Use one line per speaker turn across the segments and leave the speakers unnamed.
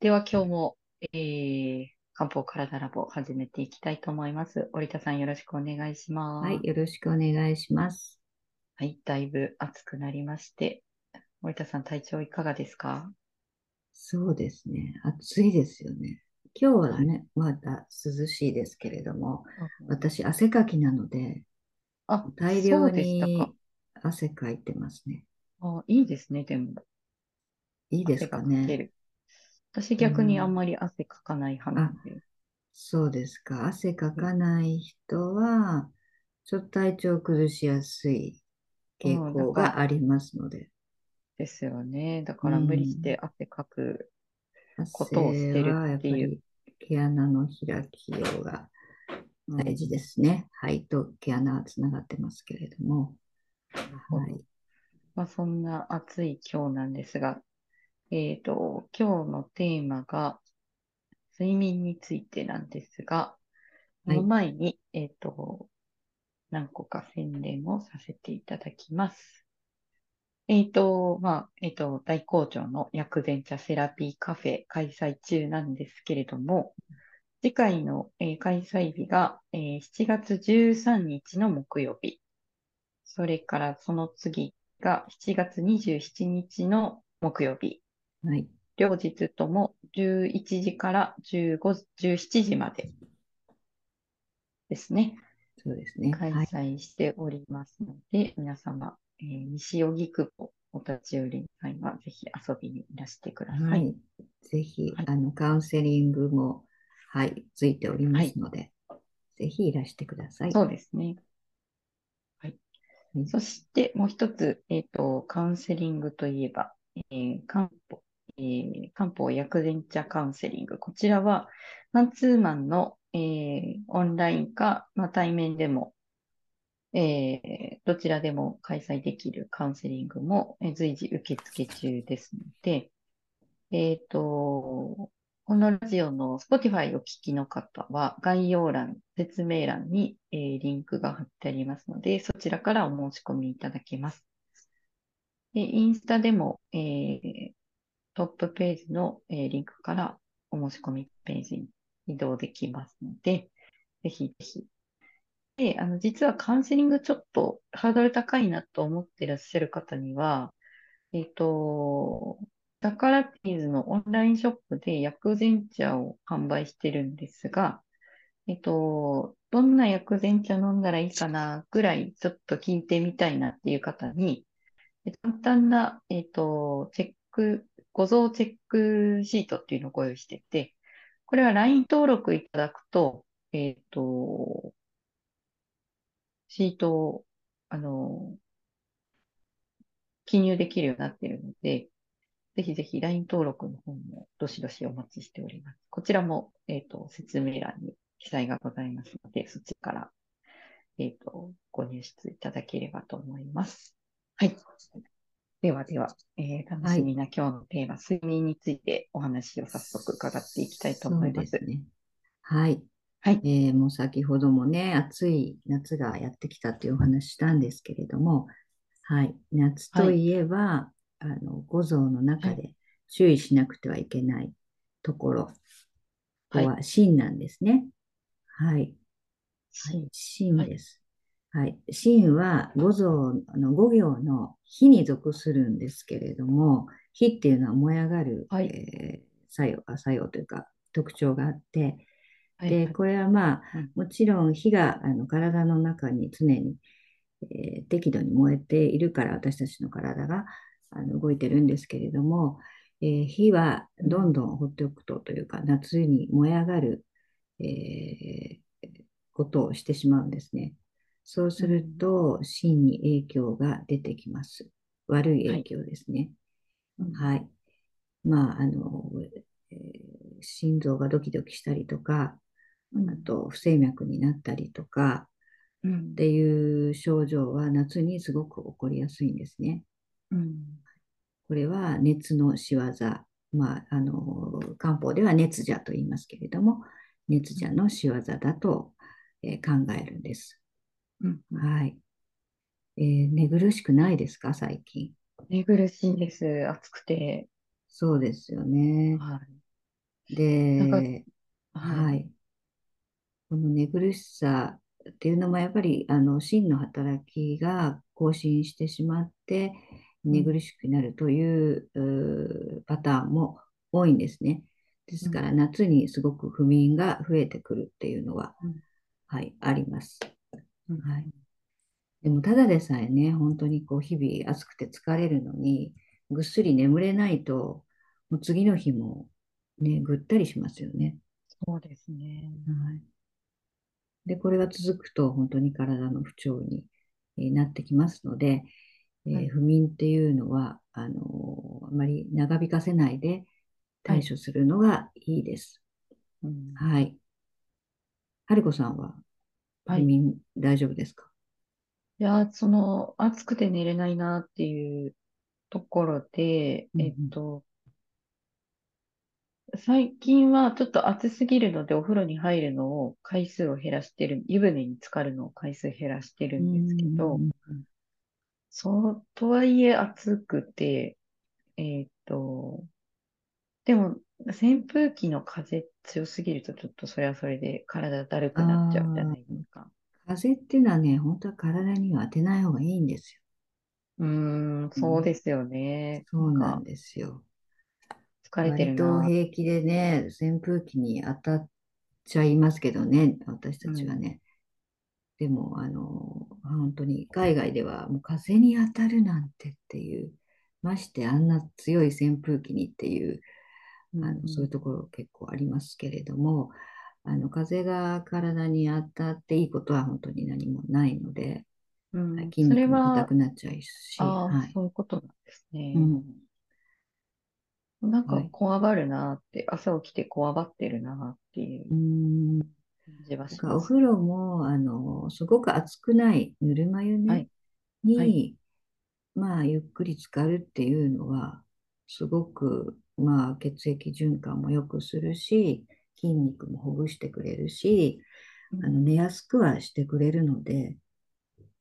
では今日も、えー、漢方体ラボを始めていきたいと思います。織田さんよろしくお願いします。
はい、よろしくお願いします。
はい、だいぶ暑くなりまして、森田さん体調いかがですか？
そうですね。暑いですよね。今日はね、まだ涼しいですけれども、私、汗かきなので、
あ、
大量に
か。
汗かいてますね。
あ、いいですね、でも。
いいですかね。
る。私逆にあんまり汗かかない派なんで。
そうですか。汗かかない人は、ちょっと体調崩しやすい傾向がありますので、
ですよね。だから無理して汗かく。ことをして
汗
る
っ
ていう
り毛穴の開きようが大事ですね。肺と毛穴はつながってますけれども。はい。
まあ、そんな暑い今日なんですが、えっと、今日のテーマが睡眠についてなんですが、そ
はい
の前に、えっと、何個か宣伝をさせていただきます。えっと、まあ、えっと、大好調の薬膳茶セラピーカフェ開催中なんですけれども、次回の、えー開催日が、えー7月13日の木曜日。それからその次が7月27日の木曜日。
はい。
両日とも11時から15 17時までですね。
そうですね。
開
はい。
催しておりますので、皆様、えー西荻窪お立ち寄りの際はぜひ遊びにいらしてくださ。
はいい。ぜひ
はい、
あの、カウンセリングも、はい、ついておりますので、ぜひいらしてください。
そうですね。はい
はい。
そしてもう一つ、えっと、カウンセリングといえば、えー漢方、えー漢方薬膳茶カウンセリング。こちらは、マンツーマンの、えーオンラインか、まあ、対面でも、えーどちらでも開催できるカウンセリングも、え随時受付中ですので、えっと、このラジオの Spotify を聞きの方は、概要欄、説明欄に、えーリンクが貼ってありますので、そちらからお申し込みいただけます。で、インスタでも、えートップページの、えリンクからお申し込みページに移動できますので、ぜひぜひ。で、あの、実はカウンセリングちょっとハードル高いなと思ってらっしゃる方には、えっと、ダカラティーズのオンラインショップで薬膳茶を販売してるんですが、えっと、どんな薬膳茶飲んだらいいかなぐらいちょっと聞いてみたいなっていう方に、簡単な、えっと、チェック、画像チェックシートっていうのをご用意してて、これは LINE 登録いただくと、えっと、シートを、あの、記入できるようになっているので、ぜひぜひ LINE 登録の方もどしどしお待ちしております。こちらも、えっと、説明欄に記載がございますので、そちらから、えっと、ご入室いただければと思います。はい。ではでは、えー楽しみな今日のテーマ、睡眠についてお話を早速伺っていきたいと思います。
すね。はい。
はい。
えーもう先ほどもね、暑い夏がやってきたというお話したんですけれども、はい。夏といえば、あの、五臓の中で注意しなくてはいけないところ、ここは心なんですね。はい。
はい。
心です。はい。心は五臓の五行の火に属するんですけれども、火っていうのは燃え上がる、
はい
えー作用、あ作用というか特徴があって、
はい。
で、これはまあ
うん、
もちろん火があの体の中に常に、えー適度に燃えているから私たちの体があの動いてるんですけれども、えー火はどんどん放っておくとというか、夏に燃え上がる、えーことをしてしまうんですね。そうすると、心に影響が出てきます。悪い影響ですね。
うん
はい。まあ、あの、えー心臓がドキドキしたりとか、
うん
あと不整脈になったりとか
うん
っていう症状は夏にすごく起こりやすいんですね。
うん
これは熱の仕業、まあ、あの漢方では熱邪と言いますけれども、熱邪の仕業だと、えー考えるんです。
うん
はい。えー寝苦しくないですか、最近。
寝苦しいです。暑くて。
そうですよね。
はい。なんか、
で、
はい。
はい。この寝苦しさっていうのもやっぱりあの心の働きが更新してしまって
うん、
寝苦しくなるといううパターンも多いんですね。で
うん、
すから夏にすごく不眠が増えてくるっていうのは、
うん、
はい、あります。
うん、
はい。でもただでさえね、本当にこう日々暑くて疲れるのにぐっすり眠れないともう次の日もね、ぐったりしますよね。
そうですね。
はいで、これが続くと本当に体の不調になってきますので、え
はい、
ー不眠っていうのは、あのーあまり長引かせないで
はい、
対処するのがいいです。
うん、
はい。はるこさんは？
はい。
大丈夫ですか？
いや、その、暑くて寝れないなっていうところで、えっ
うん
と、最近はちょっと暑すぎるのでお風呂に入るのを回数を減らしてる、湯船に浸かるのを回数減らしてる
うん。
んですけど、
うんうん
そう、とはいえ暑くて、えっと、でも扇風機の風強すぎるとちょっとそれはそれで体だるくなっちゃうじゃない？ですか。
風邪っていうのはね、本当は体には当てない方がいいんですよ。
うーん、
うん、
そうですよね。なんか
そうなんですよ。
疲れて
割
るな。
と平気でね、扇風機に当たっちゃいますけどね、私た
うん、
ちはね。でも、あの、本当に海外ではもう風に当たるなんてっていう、ましてあんな強い扇風機にっていう、
うん、
あの、
うん、
そういうところ結構ありますけれども、あの、風が体に当たっていいことは本当に何もないので、はい
うん。それ
筋肉も硬
は、
くなっちゃうし、はい。
そういうことなんですね。
うん。
なんか、
はい。
こわばるなって、朝起きてこわばってるなっていう
うん。
感じは
だ
します。
お風呂も、あの、すごく熱くないぬるま湯ね、
はい、はい、
に、まあ、ゆっくり浸かるっていうのは、すごく、まあ、血液循環も良くするし、筋肉もほぐしてくれるし、
うん、
あの寝やすくはしてくれるので、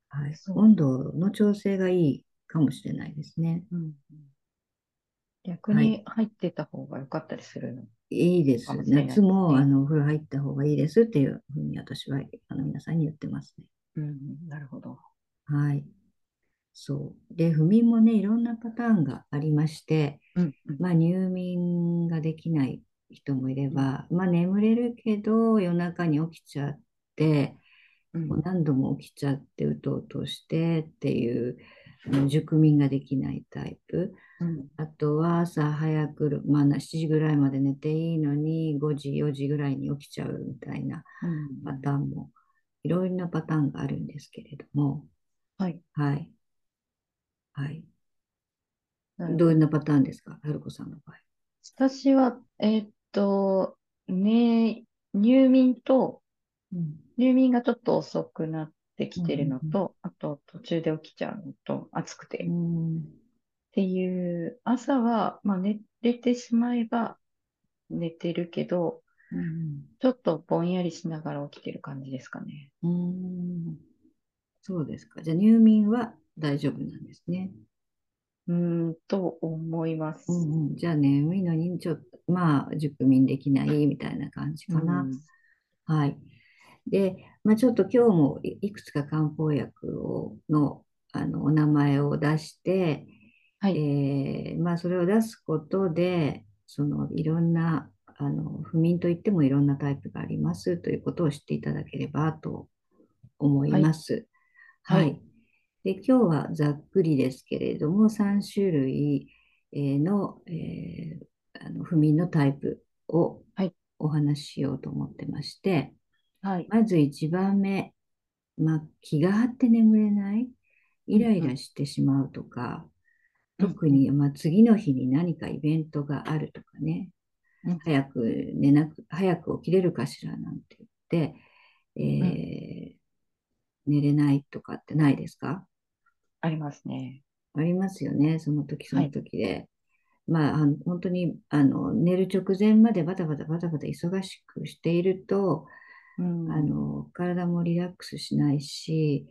はい、温度の調整がいいかもしれないですね。
うん、逆
はい、
に入ってた方が良かったりするの？
いい
い
夏
ですね。
もあのお風呂入った方がいいですっていうふうに私はあの皆さんに言ってますね。
うん、なるほど。
はい。そう。で、不眠もね、いろんなパターンがありまして、
うん、うん、
まあ、入眠ができない人もいれ
うん、
ば、まあ、眠れるけど夜中に起きちゃって、
うん、
もう何度も起きちゃってうとうとしてっていう熟眠ができないタイプ。
うん、
あとは朝早く、まあ、7時ぐらいまで寝ていいのに5時、4時ぐらいに起きちゃうみたいな
う
パ
ん。
ターンもいろいろなパターンがあるんですけれども、
はい、
はい、はい。
ど。
どんなパターンですか、春子さんの場合。
私は、えーっと、ね、入眠と、
うん
入眠がちょっと遅くなってき
うん
てるの
うん
と、あと途中で起きちゃうのと、暑くて。
うん
っていう、朝は、まあ寝れてしまえば寝てるけど、
うん
ちょっとぼんやりしながら起きてる感じですかね。
うんそうですか。じゃあ入眠は大丈夫なんですね。
うーん、と思いま
う
す。
んうん、じゃあ眠いのにちょっと、まあ、熟眠できないみたいな感じかな。
うん。
はい。で、まあ、ちょっと今日もいいくつか漢方薬をの、あのお名前を出して、
はい。
えーまあ、それを出すことで、そのいろんなあの不眠といってもいろんなタイプがありますということを知っていただければと思い。ます。
はい。
はい。で、今日はざっくりですけれども、3種類の、えーあの不眠のタイプを
はい。
お話ししようと思ってまして、
はい。
まず1番目、まあ、気が張って眠れない、イ
うん、うん。
ライラしてしまうとか、
うん、うん。
特に、まあ、次の日に何かイベントがあるとかね、
うん。
早く寝なく、早く起きれるかしらなんて言って、
うん
えー寝れないとかってないですか？
ありますね。
ありますよね、その時その
はい。
時で。まあ、あの本当にあの寝る直前までバタバタバタバタ忙しくしていると、
うん。
あの体もリラックスしないし、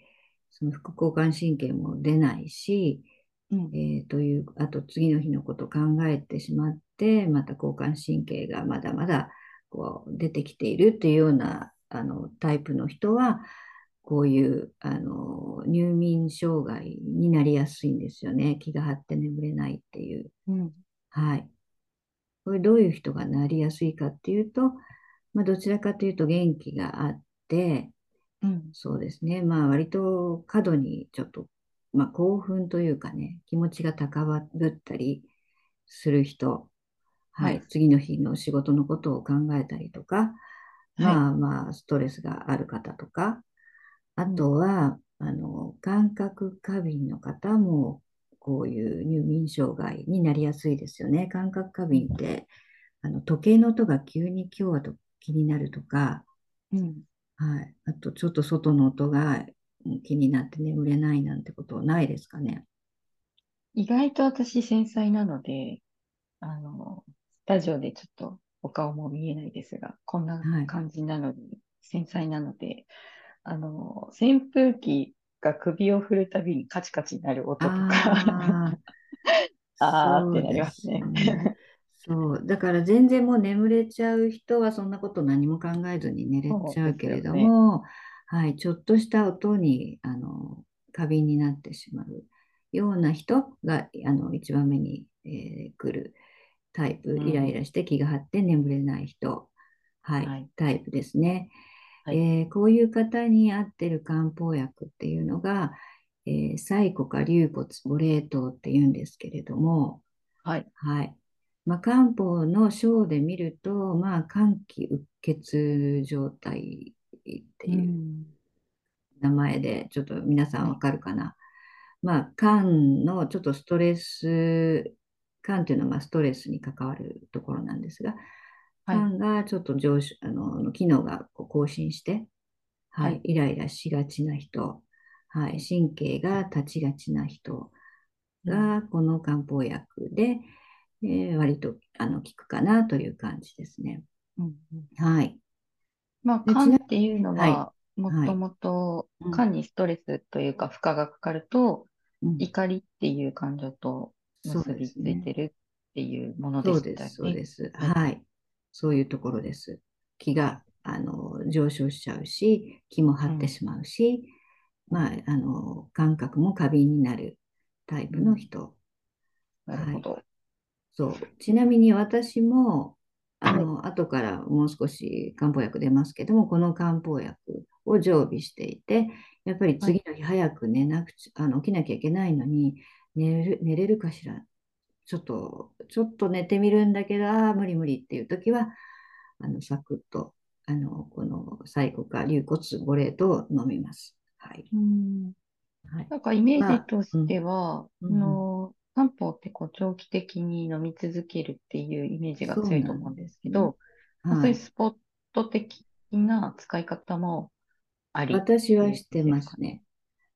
その副交感神経も出ないし、
うん。
えーという、あと次の日のことを考えてしまって、また交感神経がまだまだこう出てきているっていうようなあのタイプの人は、こういうあの入眠障害になりやすいんですよね。気が張って眠れないっていう。
うん。
はい。これどういう人がなりやすいかっていうと、まあ、どちらかというと元気があって、
うん。
そうですね。まあ割と過度にちょっと、まあ興奮というかね、気持ちが高ぶったりする人、はい。
はい
次の日の仕事のことを考えたりとか、まあまあストレスがある方とか、あとは、あの、感覚過敏の方も、こういう入眠障害になりやすいですよね。感覚過敏って、あの時計の音が急に今日はと気になるとか、
うん。
はい。あと、ちょっと外の音がうん気になって眠れないなんてことないですかね。
意外と私繊細なので、あの、スタジオでちょっとお顔も見えないですが、こんな
はい
感じなのに、繊細なので、あの、扇風機が首を振るたびにカチカチになる音とか、
あ
ー。ってなりますね。
そう。だから全然もう眠れちゃう人はそんなこと何も考えずに寝れちゃうけれども、はい。ちょっとした音に、あの、過敏になってしまうような人が、あの、一番目に、えー来るタイプ、
うん。
イライラして気が張って眠れない人、はい、
はい。
タイプですね。
はい
えーこういう方に合ってる漢方薬っていうのが、えー、サコか龍骨、ボレー糖っていうんですけれども、
はい。
はい。まあ、漢方の章で見ると、まあ、肝気鬱血状態っていう
うん
名前で、ちょっと皆さんわかるかな。まあ、肝のちょっとストレス、肝っていうのはまあストレスに関わるところなんですが、
はい
肝がちょっと上昇、あの、機能がこう更新して、はい、
はい
イライラしがちな人、はい、神経が立ちがちな人が、この漢方薬で、えー割とあの効くかなという感じですね。
うんうん
はい。
まあ、肝っていうの
は
もともと
うん
肝にストレスというか負荷がかかると、
うん
怒りっていう感情と
そう
結びついてるっていうもので
そうです、
したよね。
そうです。
はい
はい。そういうところです。気があの上昇しちゃうし、気も張ってしまうし、まあ、あの感覚も過敏になるタイプの人。
なるほど。
そう。ちなみに私も、あの、後からもう少し漢方薬出ますけども、この漢方薬を常備していて、やっぱり次の日早く寝なくちゃ、あの起きなきゃいけないのに、寝る、寝れるかしら。ちょっと、ちょっと寝てみるんだけど、ああ、無理無理っていう時は、あの、サクッと、あの、このサイコか龍骨ボレートを飲みます。はい。
うん
はい。
なんかイメージとしては、
うん
あの漢方ってこう長期的に飲み続けるっていうイメージが強いと思うんですけど、まあそう
はい
いうスポット的な使い方もあり。
私はしてますね。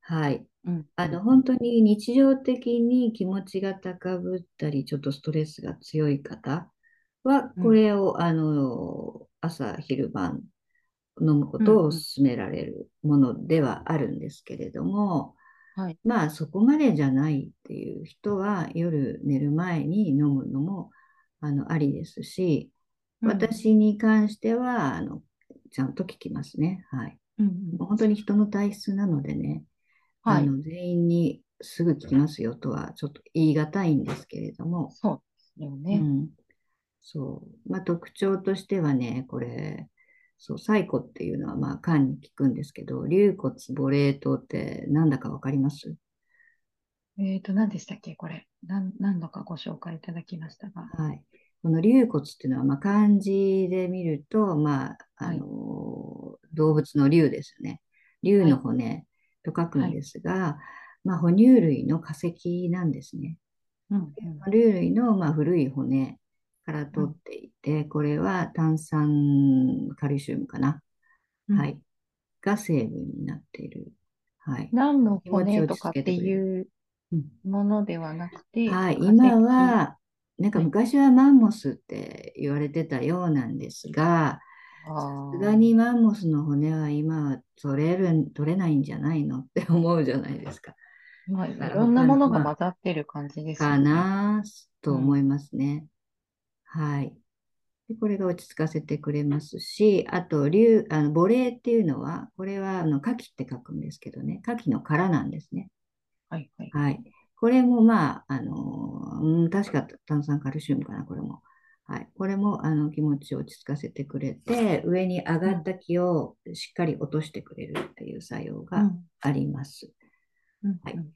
はい。
うん。
あの、本当に日常的に気持ちが高ぶったり、ちょっとストレスが強い方は、
うん
これを、あの、朝、昼晩飲むことを勧められるものではあるんですけれども、
はい。
まあ、そこまでじゃないっていう人は、夜寝る前に飲むのも、あの、ありですし、
うん、
私に関しては、あの、ちゃんと聞きますね。はい。
うんうん
本当に人の体質なのでね、
はい。
あの全員にすぐ聞きますよとはちょっと言い難いんですけれども、
そうですよ
う
ね。
ん、そう、まあ、特徴としてはね、これ、そう、サイコっていうのはまあ肝に効くんですけど、龍骨ボレー糖ってなんだかわかります？
えっと、何でしたっけ？これ。何何度かご紹介いただきましたが。
はい。この龍骨っていうのは、まあ、漢字で見ると、まあ、あ
はい
の動物の龍ですよね。龍の骨と書くんですが、まあ、哺乳類の化石なんですね。
うんうん
龍類の、まあ、古い骨から取っていて、これは炭酸カルシウムかな。
うん
はい。が成分になっている。はい。
何の
気持ち
骨とかっていう
うん
ものではなくて、
はい、今は、なんか
はい
昔はマンモスって言われてたようなんですが、
あ
さ
ー
すがにマンモスの骨は今は取れる、取れないんじゃないのって思うじゃないですか。
まあ、いろんなものが混ざってる感じです
か
よね。
なと
うん。
思いますね。はい。で、これが落ち着かせてくれますし、あと、竜、あの、母霊っていうのは、これは、あの、牡蠣って書くんですけどね、牡蠣の殻なんですね。
はいはい。
はい。これも、まあ、あの、うん、確か炭酸カルシウムかな、これも。はい。これも、あの、気持ちを落ち着かせてくれて、上に上がった気をしっかり落としてくれるっていう作用が
うん。
あります。はい。
うんうん。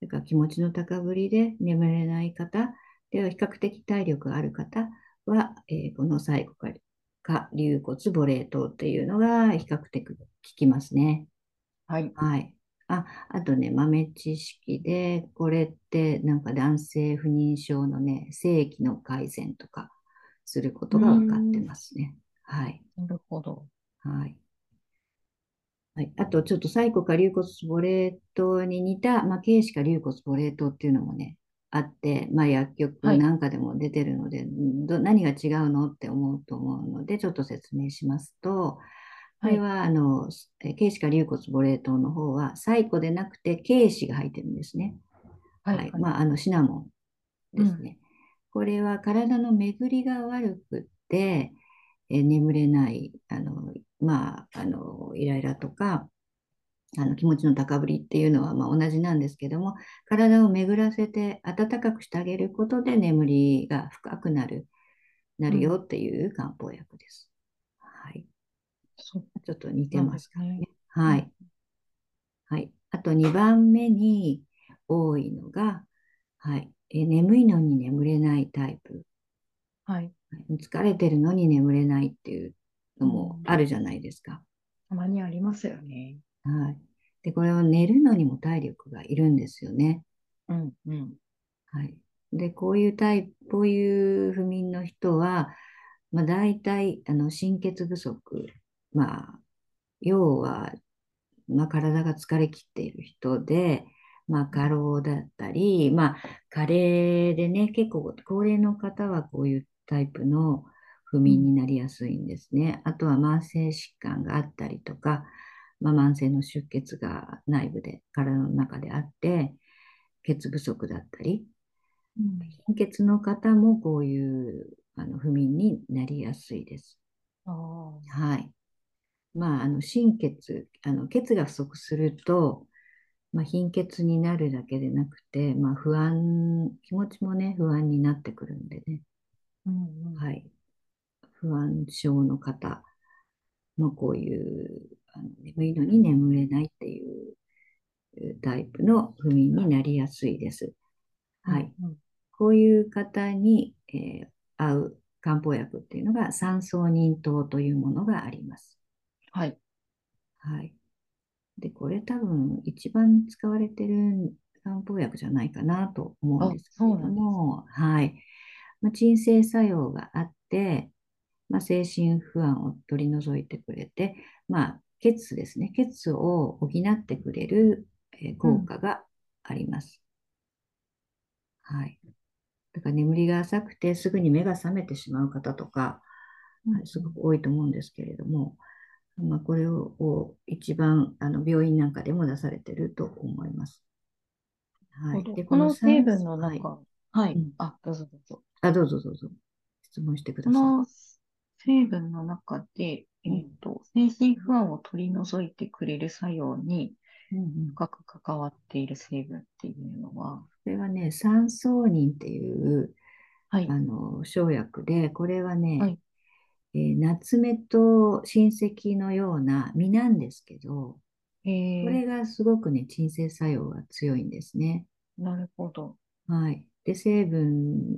それから気持ちの高ぶりで眠れない方、では比較的体力がある方は、えーこの最後か、か龍骨母霊糖っていうのが比較的効きますね。
はい。
はい。あ、あとね、豆知識で、これってなんか男性不妊症のね、性器の改善とかすることが分かってますね。はい。
なるほど。
はい。はい、あと、ちょっとサイコか龍骨ボレー糖に似た、まあ、軽視か龍骨ボレー糖っていうのもね、あって、まあ、薬局なんかでも出てるので、ど何が違うのって思うと思うので、ちょっと説明しますと、これは、あの、え軽視か龍骨ボレー糖の方は、サイコでなくて軽視が入ってるんですね。
はい
はい。
はい。
まあ、あの、シナモンですね。これは体の巡りが悪くって、えー眠れない、あの、まあ、あの、イライラとか、あの気持ちの高ぶりっていうのはまあ同じなんですけども、体を巡らせて暖かくしてあげることで眠りが深くなる、なるよっていう漢方薬です。はい。ちょっと似てま
ですすね。
ね。はい。はい。あと2番目に多いのが、はい。え眠いのに眠れないタイプ。
はい。
疲れてるのに眠れないっていうのもあるじゃないですか。
たまにありますよね。
はい。で、これは寝るのにも体力がいるんですよね。
うんうん。
はい。で、こういうタイプ、こういう不眠の人は、まあ、大体、あの、心血不足。まあ、要は、まあ、体が疲れ切っている人で、まあ、過労だったり、まあ、加齢でね、結構、高齢の方はこういうタイプの不眠になりやすいんですね。あとは慢性疾患があったりとか、まあ、慢性の出血が内部で、体の中であって、血不足だったり、
うん
貧血の方もこういうあの不眠になりやすいです。はい。まあ、あの心血、あの血が不足すると、まあ、貧血になるだけでなくて、まあ、不安、気持ちもね、不安になってくるんでね。
うんうん。
はい。不安症の方もこういうあの眠いのに眠れないっていうタイプの不眠になりやすいです。はい。
うんうん。
こういう方に、えー合う漢方薬っていうのが三層忍糖というものがあります。
はい。
はい。で、これ多分一番使われてる漢方薬じゃないかなと思うん
あ
ですけれども、はい。まあ、鎮静作用があって、まあ、精神不安を取り除いてくれて、まあ、血ですね。血を補ってくれる、えー効果があります。はい。だから眠りが浅くてすぐに目が覚めてしまう方とか、すごく多いと思うんですけれども、まあ、これをを一番あの病院なんかでも出されてると思います。はい。で、
この成分の
はい
中、はい
うん。
あ、どうぞどうぞ。
あ、どうぞどうぞ。質問してく
こ
ださい。
の成分の中で、え
うん
っと、精神不安を取り除いてくれる作用に
うんうん
深く関わっている成分っていうのは、
これはね、三層人っていう
はい
あ。の生薬で、これはね、
はい
えー夏目と親戚のような実なんですけど、
えー、
これがすごくね、鎮静作用が強いんですね。
なるほど。
はい。で、成分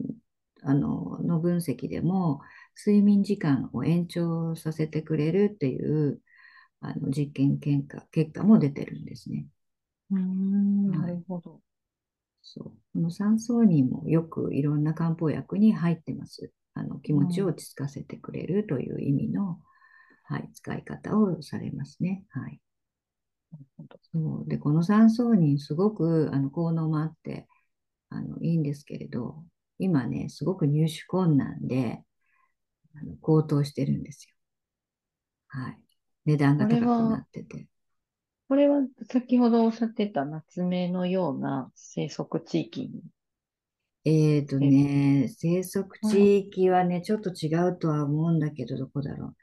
あのの分析でも、睡眠時間を延長させてくれるっていうあの実験結果結果も出てるんですね。
うーん、
はい
なるほど。
そう。この三層人もよくいろんな漢方薬に入ってます。あの気持ちを落ち着かせてくれるという意味の、はい、使い方をされますね。はい。そうで、この三層人、すごくあの効能もあってあのいいんですけれど、今ね、すごく入手困難であの高騰してるんですよ。はい。値段が高くなってて。
これは先ほどおっしゃってた夏目のような生息地域に、
えっと
え、
ね、生息
うん
地域はね、ちょっと違うとは思うんだけど、どこだろう。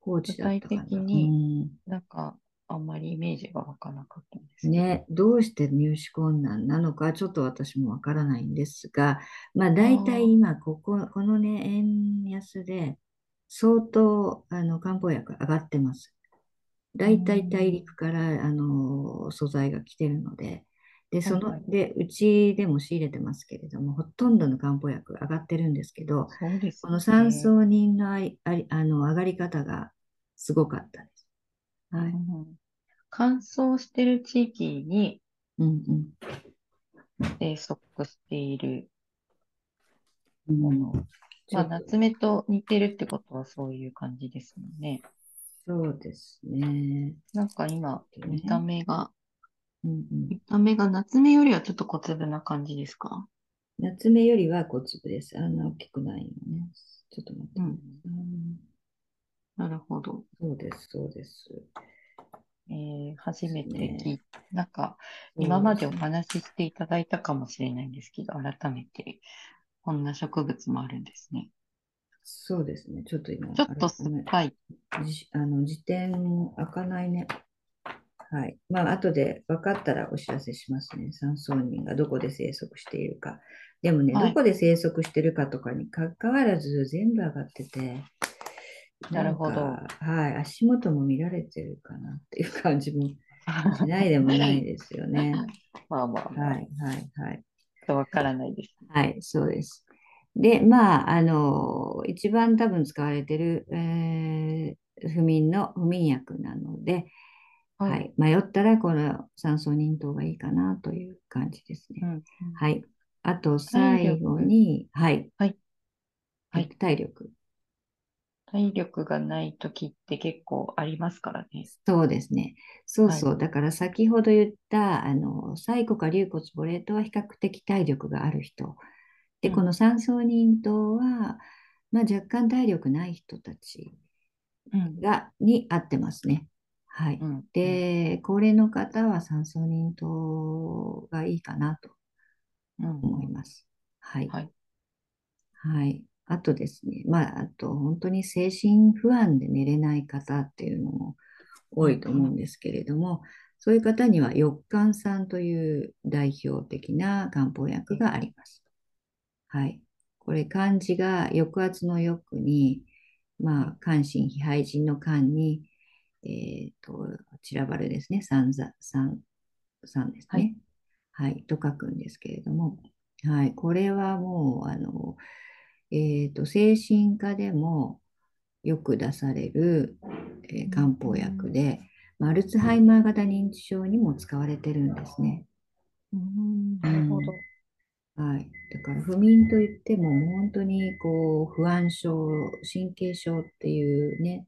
高知だっ
具体
たかな。うん。
なんかあんまりイメージが湧かなかったんですけど。
ね、どうして入手困難なのか、ちょっと私もわからないんですが、まあ、
あ
大体
あ、
今、ここ、このね、円安で、相当、あの、漢方薬上がってます。大体大
ん、
陸からあの素材が来てるので、で、その、
はいはい。
で、うちでも仕入れてますけれども、ほとんどの漢方薬上がってるんですけど、
そうです
この三
ね。
層人のあり、あり、あの上がり方がすごかったです。
う
はい。
ん、乾燥してる地域に
うん
生息している
うん。うん。
もの。まあ、夏目と似てるってことはそういう感じですもんね。
そうですね。
なんか今、見た。目が、
うんうん。
見た目が夏目よりはちょっと小粒な感じですか？
夏目よりは小粒です。あんな大きくないよね。ちょっと待ってね。
うん。
うん
なるほど。
そうです、そうです。
えー初めて聞
ね。
いなんか、今。までお話ししていただいたかもしれないんですけど、改めて、こんな植物もあるんですね。
そうですね。ちょっと今、
ちょっと。酸っぱい。
じ、あの、辞典開かないね。はい。まあ、後で分かったらお知らせしますね。三層人がどこで生息しているか。でもね、
はい。
どこで生息してるかとかに関わらず全部上がってて、
なるほど。
か、はい、足元も見られてるかなっていう感じも しないでもないですよね。
まあまあまあ、
はい、はい、はい。
わからないですね。
はい、そうです。で、まあ、あの、一番多分使われてる、えー不眠の不眠薬なので、
はい。
はい。迷ったら、この酸素忍糖がいいかなという感じですね。
うん。うん
はい。あと、
体
最後
力。
に、はい。
はい。
えっと、
はい。
体力。
体力がない時って結構ありますからね。
そうですね。そう
はい。
そう。だから先ほど言った、あの、サイコか龍骨ボレートは比較的体力がある人。で、こ
うん。
の三層忍糖は、まあ、若干体力ない人たち
うん。
が、に合ってますね。はい。で、高齢の方は三層忍糖がいいかなと思います。はい。
はい。
はい。あとですね、まあ、あと本当に精神不安で寝れない方っていうのも多い。と思うんですけれども、そういう方には翼寒酸という代表的な漢方薬があります。はい。これ漢字が抑圧の抑に、まあ、関心、非廃人の間に、えっと、散らばるですね、三座、三、三です
はい。
ね。はい、と書くんですけれども、はい、これはもう、あの、えっと、精神科でもよく出される、えー漢
うん。
方薬で、まあアルツハイマー型認知症にも使われてるんですね。
うん
うん。
なるほど。
はい。だから不眠といっても、本当にこう不安症、神経症っていうね、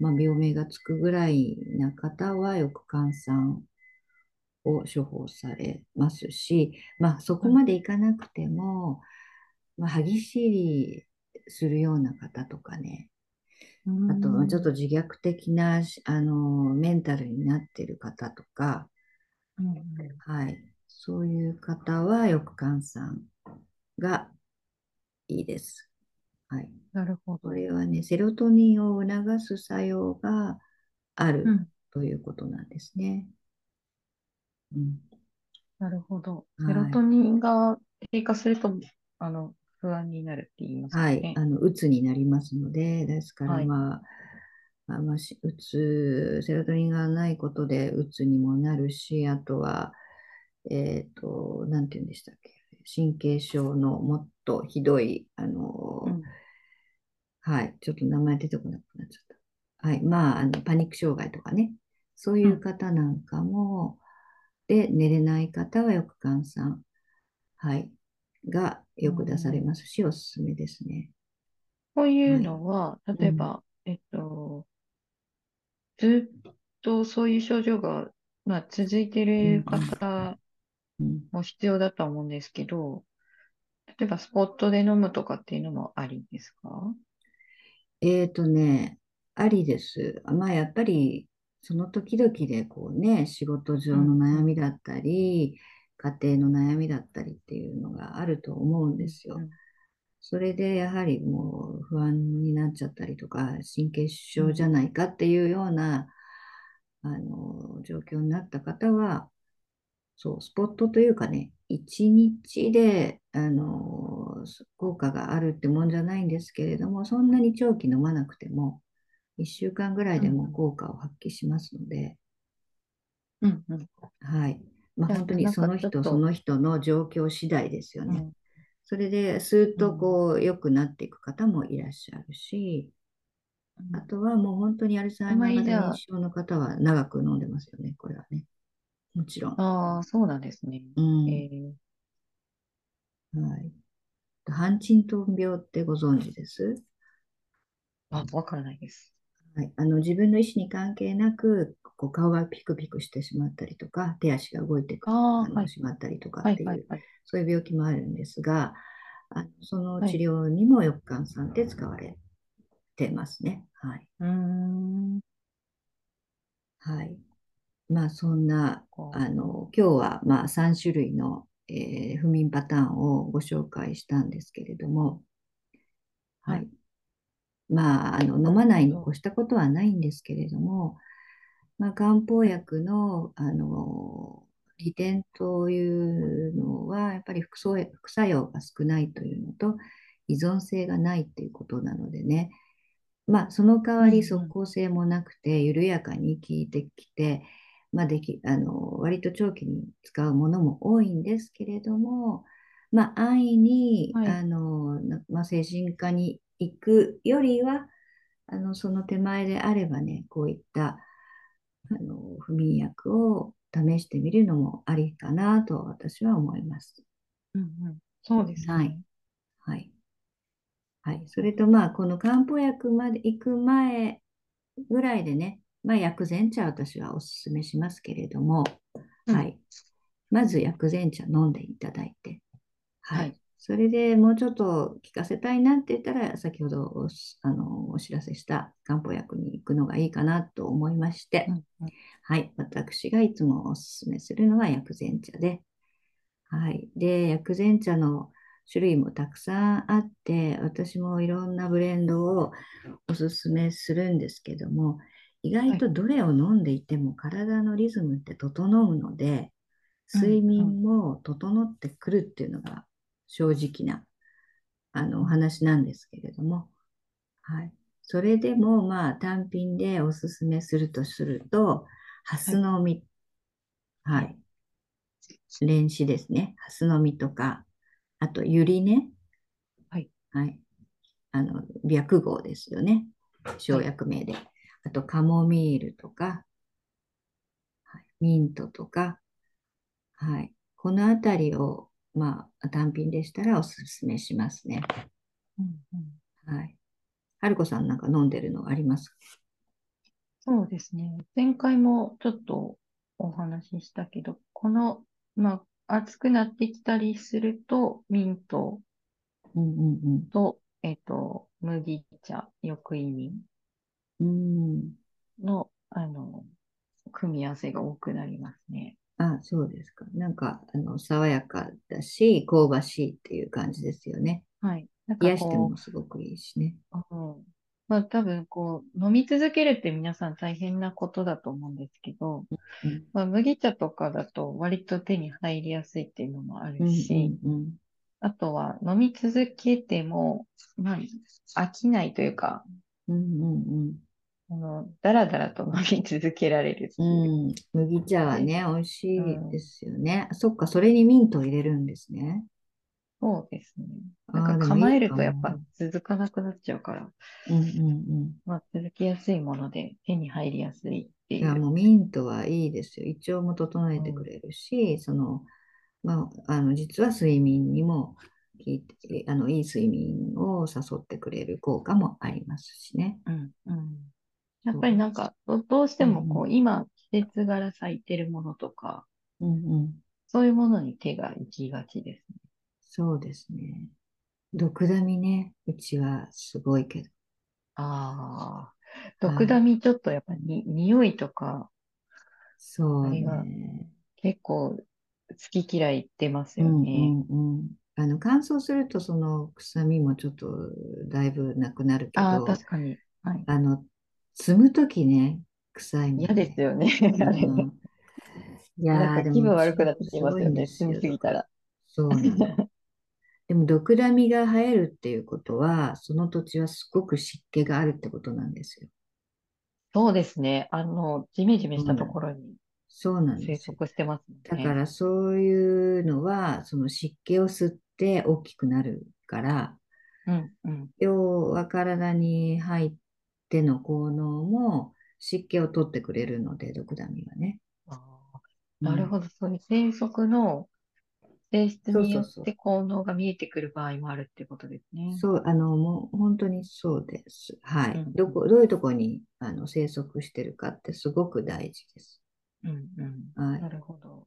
まあ、病名がつくぐらいな方はよく換算を処方されますし、まあ、そこ
はい。
までいかなくても、まあ、歯ぎしりするような方とかね、
う
あとまあちょっと
ん。
自虐的なあのメンタルになっている方とか、
うん。
はい、そういう方はよく換算がいいです。はい。
なるほ
こ
ど。
れはね、セロトニンを促す作用がある
うん。
ということなんですね。うん
なるほど。セロ
はい。
トニンが低下すると、あの、不安になるって言います
はい。あの、うつになりますので、ですから
はい。
まあ、まあ、まあしうつ、セロトニンがないことでうつにもなるし、あとは、えっと、なんて言うんでしたっけ、神経症のもっとひどい、あの、
うん。
はい、ちょっと名前出てこなくなっちゃった。はい、まあ、あのパニック障害とかね、そういう
うん。
方なんかも、で、寝れない方はよく換算、はい、が
う
よく出され
ん
ますし、おすすめですね。
こういう
はい。
のは、
うん。
例えば、えっと、ずっとそういう症状が、まあ、続いてい
うん
る
うん
方
うん
も必要だとは思うんですけど、例えばスポットで飲むとかっていうのもありですか？
えーとね、ありです。まあ、やっぱり、その時々でこうね、仕事上
うん
の悩みだったり、家庭の悩みだったりっていうのがあると思うんですよ。
うん
それでやはりもう不安になっちゃったりとか、神経症じゃないかっていうような、あの、状況になった方は、そう、スポットというかね、一日で、あの、効果があるってもんじゃないんですけれども、そんなに長期飲まなくても、一週間ぐらいでも効果を発揮しますので、
うんうん
はい。まあ本当にその人その人の状況次第ですよね。
うん
それで、スーッとこう、良くなっていく方もいらっしゃるし、
うん
あとはもう本当にアルツハイマー型認知症の方は長く飲んでますよね、これはね。もちろん。
ああ、そうなんですね。
うん。
えー
はい。ハンチントン病ってご存知です？
あ、わからないです。
はい。あの、自分の意思に関係なく、こう顔がピクピクしてしまったりとか、手足が動いてく
ああ、
あの
はい。
しまったりとか
は
っていう、
いはいはい。
そういう病気もあるんですが、あのその
はい
治療にも翼患酸って使われてますね。はい。
うーん。
はい。まあ、そんな、あの、今日は、まあ、3種類の、えー不眠パターンをご紹介したんですけれども、は
はい
い。まあ、あの、飲まないに越したことはないんですけれども、まあ、漢方薬の、あの、利点というのは、やっぱり副作用副作用が少ないというのと、依存性がないっていうことなのでね、まあ、その代わり即効性もなくて、緩やかに効いてきて、まあ、でき、あの、割と長期に使うものも多いんですけれども、まあ、安易に、
はい
あの、なまあ、精神科に行くよりは、あの、その手前であればね、こういった、あの、不眠薬を試してみるのもありかなと私は思います。
うんうん。そうですね。
はいはい。はい。それと、まあ、この漢方薬まで行く前ぐらいでね、まあ、薬膳茶私はおすすめしますけれども、
うん
はい。まず薬膳茶飲んでいただいて、はい。
はい
それでもうちょっと効かせたいなって言ったら、先ほどおしあのお知らせした漢方薬に行くのがいいかなと思いまして、
うんうん
はい。私がいつもおすすめするのは薬膳茶で、はい。で、薬膳茶の種類もたくさんあって、私もいろんなブレンドをおすすめするんですけども、意外とどれを飲んでいても体のリズムって整うので、
うん
睡眠も整ってくるっていうのが正直なあのお話なんですけれども、はい。それでもまあ単品でおすすめするとすると、ハスの実、はい。蓮子ですね。ハスの実とか、あと、ユリね。
はい。
はい。あの、白毫ですよね。生薬名で。あと、カモミールとか、はい、ミントとか、はい。このあたりを、まあ、単品でしたらおすすめしますね。
うんうん
はい。はるこさんなんか飲んでるのありますか？
そうですね。前回もちょっとお話ししたけど、この、まあ、暑くなってきたりすると、ミント
うんうん
と、えっと、麦茶、翌意味
うん。うん。
の、あの、組み合わせが多くなりますね。
あ、そうですか。なんか、あの、爽やかだし、香ばしいっていう感じですよね。
はい。なんか
癒して
こ
もすごくいいしね。
う、うんまあ多分こう、飲み続けるって皆さん大変なことだと思うんですけど、
うん
まあ、麦茶とかだと割と手に入りやすいっていうのもあ
うん
るし、
うん
あとは飲み続けても、まあ、飽きないというか、
うんうん
あの、だらだらと飲み続けられる
うん。麦茶はね、美味しいですよね。そっか、それにミントを入れるんですね。
そうですね。なんか構える
か
とやっぱ
も
続かなくなっちゃうから、
うんうんうん。
まあ続きやすいもので手に入りやすいって
いや、
いう。
もうミントはいいですよ。胃腸も整えてくれるし、その、まあ、あの、実は睡眠にも効いて、あの、いい睡眠を誘ってくれる効果もありますしね。
うん、うん。やっぱりなんか、どどうしてもこう、今季節柄咲いてるものとか、
うんうん。
そういうものに手が行きがちですね。
そうですね。毒ダミね、うちはすごいけど。
ああ、毒ダミちょっとやっぱに、匂いとか、
そうね。
結構好き嫌い出ます
うんう
よね。
んうん。あの乾燥するとその臭みもちょっとだいぶなくなるけ
ああ、
ど、
確かに。はい。
あの、摘むときね、臭いも
嫌
んね。
ですよね。
うん。いや
気分悪くなってきますよね。住み
す
ぎたら。
そうなの。でも、毒ダミが生えるっていうことは、その土地はすごく湿気があるってことなんですよ。
そうですね。あの、ジメジメしたところに
そうなんで
生
すよ。
息してますね。
だからそういうのは、その湿気を吸って大きくなるから、
うん、うん。
要は体に入っての効能も湿気を取ってくれるので、毒ダミはね。
あ。なるほど。そういう生息の性質によっ。て効能が見えてくる場合もあるってことですね。
そう、あの、もう本当にそうです。はい。
うん、
どこ、どういうところにあの生息してるかってすごく大事です。
うん、うん、うん。
はい。
なるほど。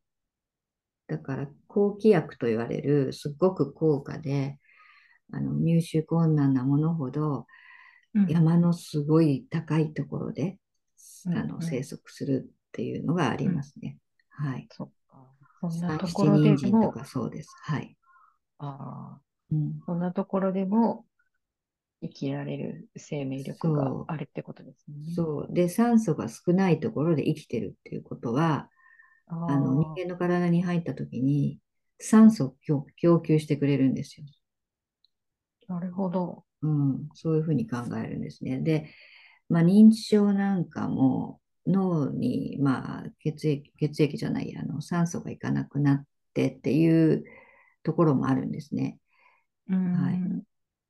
だから、抗気薬と言われるすごく高価で、あの入手困難なものほど
うん、
山のすごい高いところで
うん、
あの生
うん、
息するっていうのがあり
うん。
ますね。はい。
そっか。そんな
三
ところでも、
参とかそうです。はい。
ああ、
うん。
そんなところでも生きられる生命力が
そ
あるってことです
う。
ね。
そう。で、酸素が少ないところで生きてるっていうことは、
あ
あの人
あ、
間の体に入った時に酸素を供供給してくれるんですよ。
なるほど。
うん。そういうふうに考えるんですね。で、まあ、認知症なんかも脳に、まあ、血液、血液じゃない、あの酸素がいかなくなってっていうところもあるんですね。
うー
はい。
ん、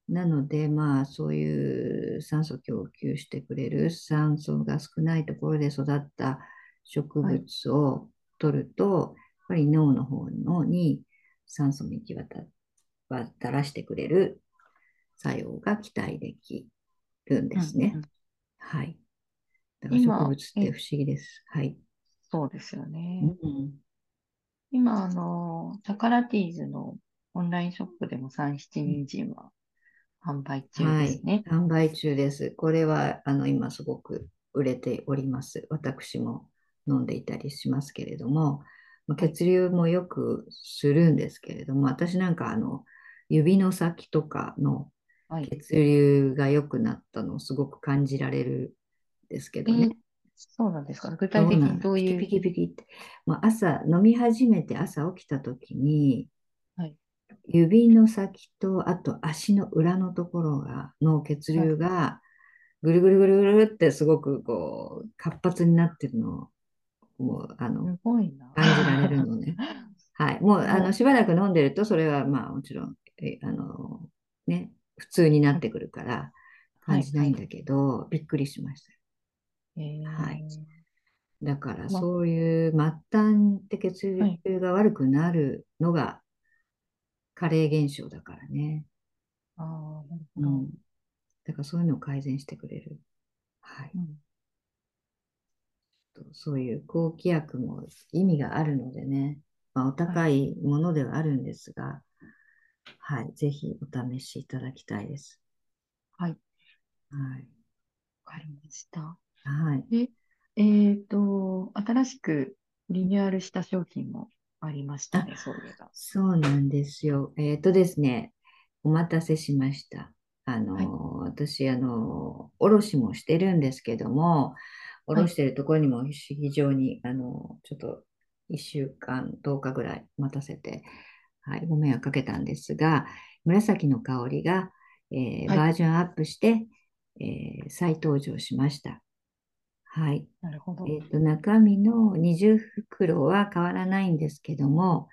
なので、まあ、そういう酸素を供給してくれる酸素が少ないところで育った植
はい。
物を取ると、やっぱり脳の方のに酸素の行き渡渡らしてくれる作用が期待できるん
うん、
ですね。
うん。
はい。だから植物って不思議です。はい。
そうですよ
う
ね。
ん。
今、あの、タカラティーズのオンラインショップでも三七人参は販売中
はい。
ですね。
販売中です。これは、あの、今すごく売れております。私も飲んでいたりしますけれども。血流もよくするんですけれども、私なんか、あの、指の先とかの
はい。
血流が良くなったのをすごく感じられるんですけ
え
どね。
ーそうなんですか？具体的にどういう、
ピキピキピキって、もう朝、飲み始めて朝起きた時に、
はい。
指の先と、あと足の裏のところが、の血
はい。
流が、ぐるぐるぐるぐるってすごくこう、活発になってるのを、もう、あの。感じられるのね。はい。もう、あの、
も
しばらく飲んでると、それはまあ、もちろん、え、あの、ね、普通にな
う、
ってくるから、
はい、
感じな
はい。
いんだけど、びっくりしまし
え
た。はい。
ー、
だから、
ま、
そういう末端的血
はい。
流が悪くなるのが加齢現象だからね。
ああ、なるほど。
うん。だからそういうのを改善してくれる。はい。
うん。
そういう抗気薬も意味があるのでね、まあ、お
はい。
高いものではあるんですが、はい。ぜひお試しいただきたいです。
はい。
はい。
わかりました。
はい。
で、えっと、新しくリニューアルした商品もありました
あ、
ね、そういえば。
そうなんですよ。えっとですね、お待たせしました。あ
はい。
の、私、あの、卸もしてるんですけども、
はい。
卸してるところにも非常に、あの、ちょっと1週間、10日ぐらい待たせて、はい、ご迷惑かけたんですが、紫の香りが、えー
はい。
バージョンアップして、えー再登場しました。はい。
なるほど。
えっと、中身の20袋は変わらないんですけども、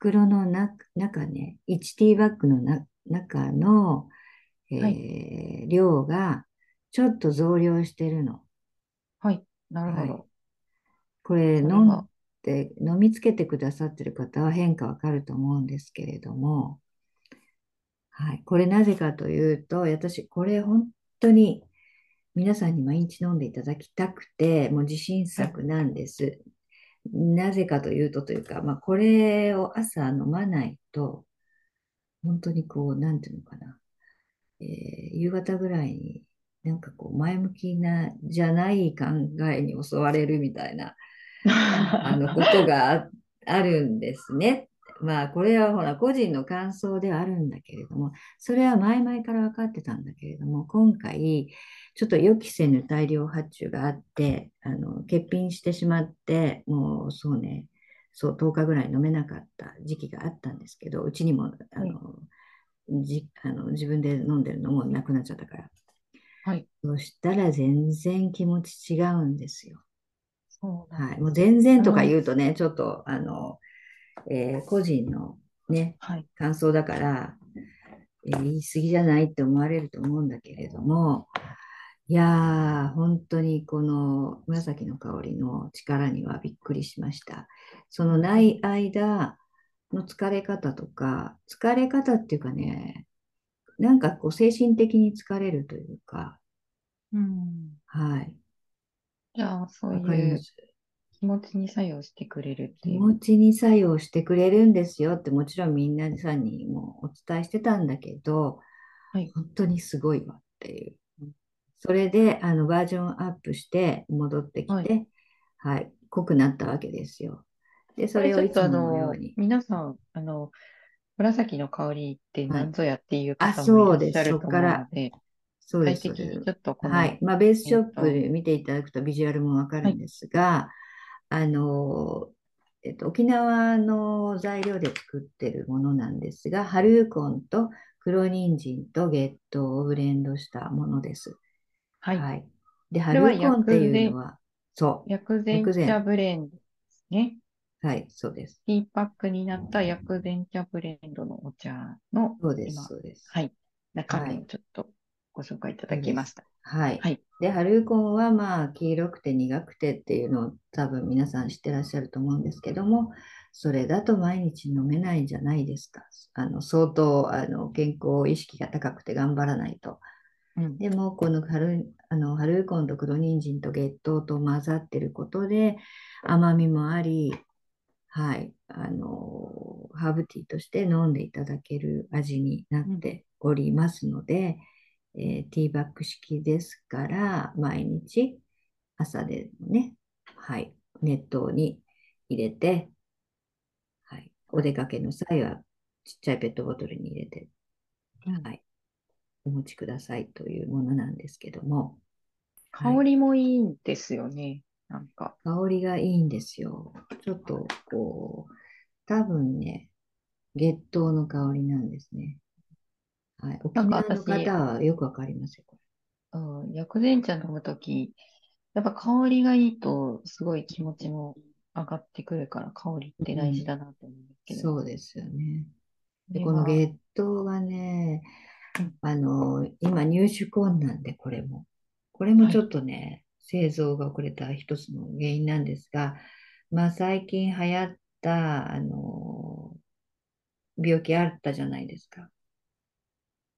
袋のな中ね、1ティーバッグのな中の、
はい。
えー量がちょっと増量してるの。
はい。なるほ
はい。
ど。
これ飲ん
は、
で、飲みつけてくださってる方は変化わかると思うんですけれども、はい。これなぜかというと、私、これ本当に皆さんに毎日飲んでいただきたくて、もう自信。作なんです。なぜかというとというか、まあ、これを朝飲まないと、本当にこう、なんていうのかな、えー夕方ぐらいになんかこう前向きなじゃない考えに襲われるみたいな あのことがあるんですね。まあこれはほら個人の感想ではあるんだけれども、それは前々から分かってたんだけれども、今回ちょっと予期せぬ大量発注があって、あの欠品してしまって、もうそうね、そう10日ぐらい飲めなかった時期があったんですけど、うちにもあの、じあの自分で飲んでるのもなくなっちゃったから。
はい。
そしたら全然気持ち違うんですよ。はい。もう全然とか言うとね、ちょっと、あの、えー、個人のね、
はい、
感想だから、えー、言い過ぎじゃないって思われると思うんだけれども、いやー、本当にこの紫の香りの力にはびっくりしました。そのない間の疲れ方とか、疲れ方っていうかね、なんかこう精神的に疲れるというか、
うん、
はい。
じゃあ、そういう気持ちに作用してくれるっていう。
気持ちに作用してくれるんですよって、もちろんみんなさんにもお伝えしてたんだけど、
はい、
本当にすごいわっていう。それであのバージョンアップして戻ってきて、はい、はい、濃くなったわけですよ。で、それをいつものように。
皆さん、あの、紫の香りって何ぞやっていう方もいらっしゃると思うので、
そうです。
具体的にちょっと
はい。まあ、ベースショップで見ていただくとビジュアルもわかるんですが、はい、あの、えっと、沖縄の材料で作ってるものなんですが、ハルーコンと黒人参とゲットをブレンドしたものです。
はい。はい、
で、ハルーコンっていうのは、
そう。薬膳茶ブレンドですね。
はい、そうです。
ティーパックになった薬膳茶ブレンドのお茶の、
そうです、そうです。
はい。中身をちょっとご紹介いただきました。
はい。はい、で、ハルーコンはまあ、黄色くて苦くてっていうのを多分皆さん知ってらっしゃると思うんですけども、それだと毎日飲めないんじゃないですか。あの相当あの健康意識が高くて頑張らないと。うん、でも、このハルあのハルーコンと黒人参と月桃と混ざってることで、甘みもあり、はい、あの、ハーブティーとして飲んでいただける味になっておりますので、うん、えー、ティーバッグ式ですから、毎日朝でもね、はい、熱湯に入れて、はい、お出かけの際はちっちゃいペットボトルに入れて、はい、お持ちくださいというものなんですけども。
香りもいいんですよね。なんか。
香りがいいんですよ。ちょっと、こう、多分ね、月桃の香りなんですね。はい。沖縄の方はよくわかりますよ。
うん、薬膳茶飲むとき、やっぱ香りがいいと、すごい気持ちも上がってくるから、香りって大事だなと思うんですけど。
そうですよね。で、この月桃がね、あの、今入手困難で、これも。これもちょっとね、製造が遅れた一つの原因なんですが、まあ、最近流行ったあの病気あったじゃないですか。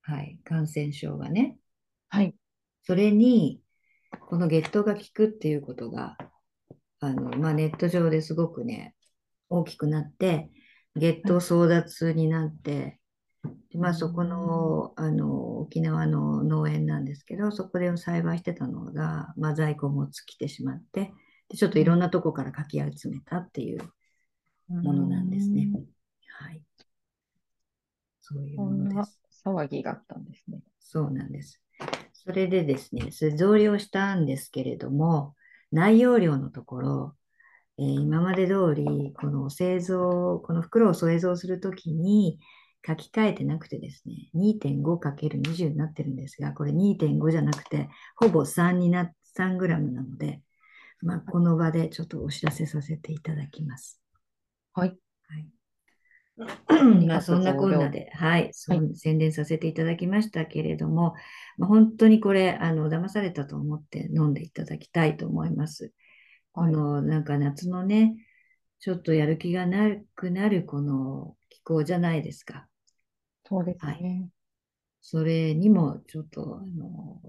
はい、感染症がね。
はい。
それに、この月桃が効くっていうことが、あのまあ、ネット上ですごくね、大きくなって、月桃争奪になって、でまあ、そこのあの沖縄の農園なんですけど、そこで栽培してたのが、まあ、在庫も尽きてしまって、でちょっといろんなとこからかき集めたっていうものなんですね。はい。そういうものです。
騒ぎがあったんですね。
そうなんです。それでですね、それ増量したんですけれども、内容量のところ、えー、今まで通り、この製造、この袋を製造するときに、書き換えてなくてですね、2.5×20 になってるんですが、これ2.5じゃなくて、ほぼ3にな、3グラムなので、まあ、この場でちょっとお知らせさせていただきます。
はい。
はい、まあ、そんなこんなで、はい、はい、宣伝させていただきましたけれども、まあ、本当にこれ、あの、騙されたと思って飲んでいただきたいと思います。はい、この、なんか夏のね、ちょっとやる気がなくなるこの気候じゃないですか。
そうですね。はい、
それにもちょっと、あの、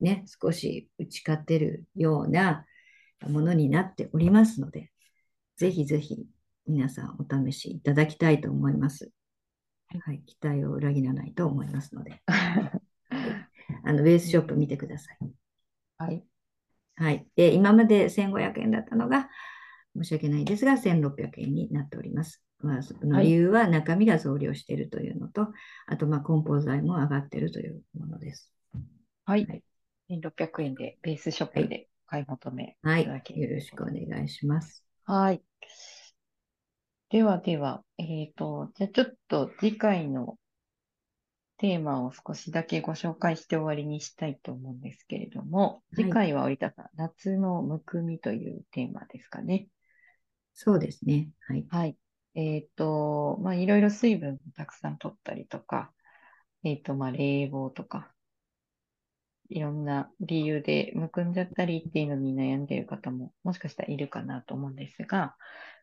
ね、少し打ち勝てるようなものになっておりますので、ぜひぜひ皆さんお試しいただきたいと思います。はい、期待を裏切らないと思いますので。はい、あの、ベースショップ見てください。
はい。
はい。で、今まで1500円だったのが、申し訳ないですが、1600円になっております。まあ、その
はい
理由は中身が増量しているというのと、あと、まあ、梱包材も上がっているというものです。
はい
はい。
1600円でベースショップでお買い求め
はいい
ただけ。る
よろしくお願いします。
はい。ではでは、えっと、じゃあちょっと次回のテーマを少しだけご紹介して終わりにしたいと思うんですけれども、
はい
次回は織田さん、夏のむくみというテーマですかね。
そうですね。はい。
はい。えっと、まあ、いろいろ水分をたくさん取ったりとか、えっと、まあ、冷房とか、いろんな理由でむくんじゃったりっていうのに悩んでいる方ももしかしたらいるかなと思うんですが、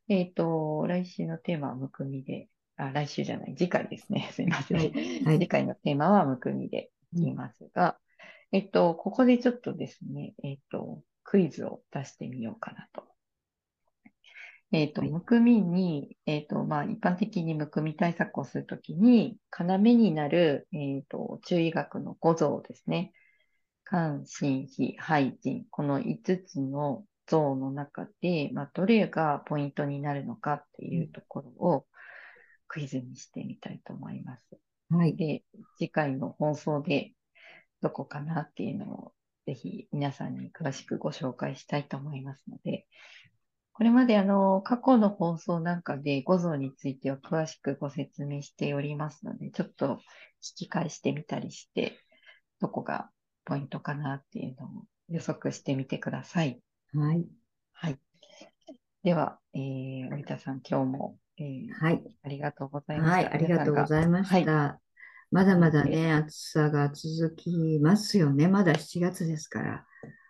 えっと、来週のテーマはむくみで、あ、来週じゃない、次回ですね。すいません。
はいはい
次回のテーマはむくみで言いますが、えっと、ここでちょっとですね、えっと、クイズを出してみようかなと。えっと、
はい
むくみに、えっと、まあ、一般的にむくみ対策をするときに、要になる、えっと、中医学の五臓ですね。肝、心、脾、肺、腎。この5つの臓の中で、まあ、どれがポイントになるのかっていうところをクイズにしてみたいと思います。
はい。
で、次回の放送でどこかなっていうのをぜひ皆さんに詳しくご紹介したいと思いますので、これまであの、過去の放送なんかで五臓については詳しくご説明しておりますので、ちょっと聞き返してみたりして、どこがポイントかなっていうのを予測してみてください。
はい。
はい。では、えー、織田さん、今日も、えー
はい。
ありがとうございました。
はい。ありがとうご
い
ざいました。まだまだね、暑さが続きますよね。まだ7月ですから。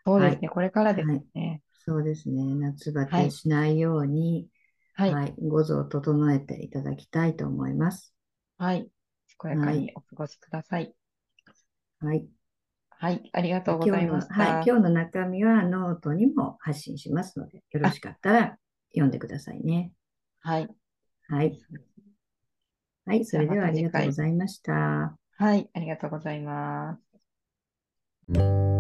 そうですね、これからですね。
そうですね。夏バ
はい
テしないように、
はい。
はい。五臓を整えていただきたいと思います。
はい。健やかにお過ごしください。
はい。
はい。ありがとうございました。
はい。今日の中身はノートにも発信しますので、よろしかったら読んでくださいね。
はい。
はい。はい。それではありがとうございました。
はい。ありがとうございます。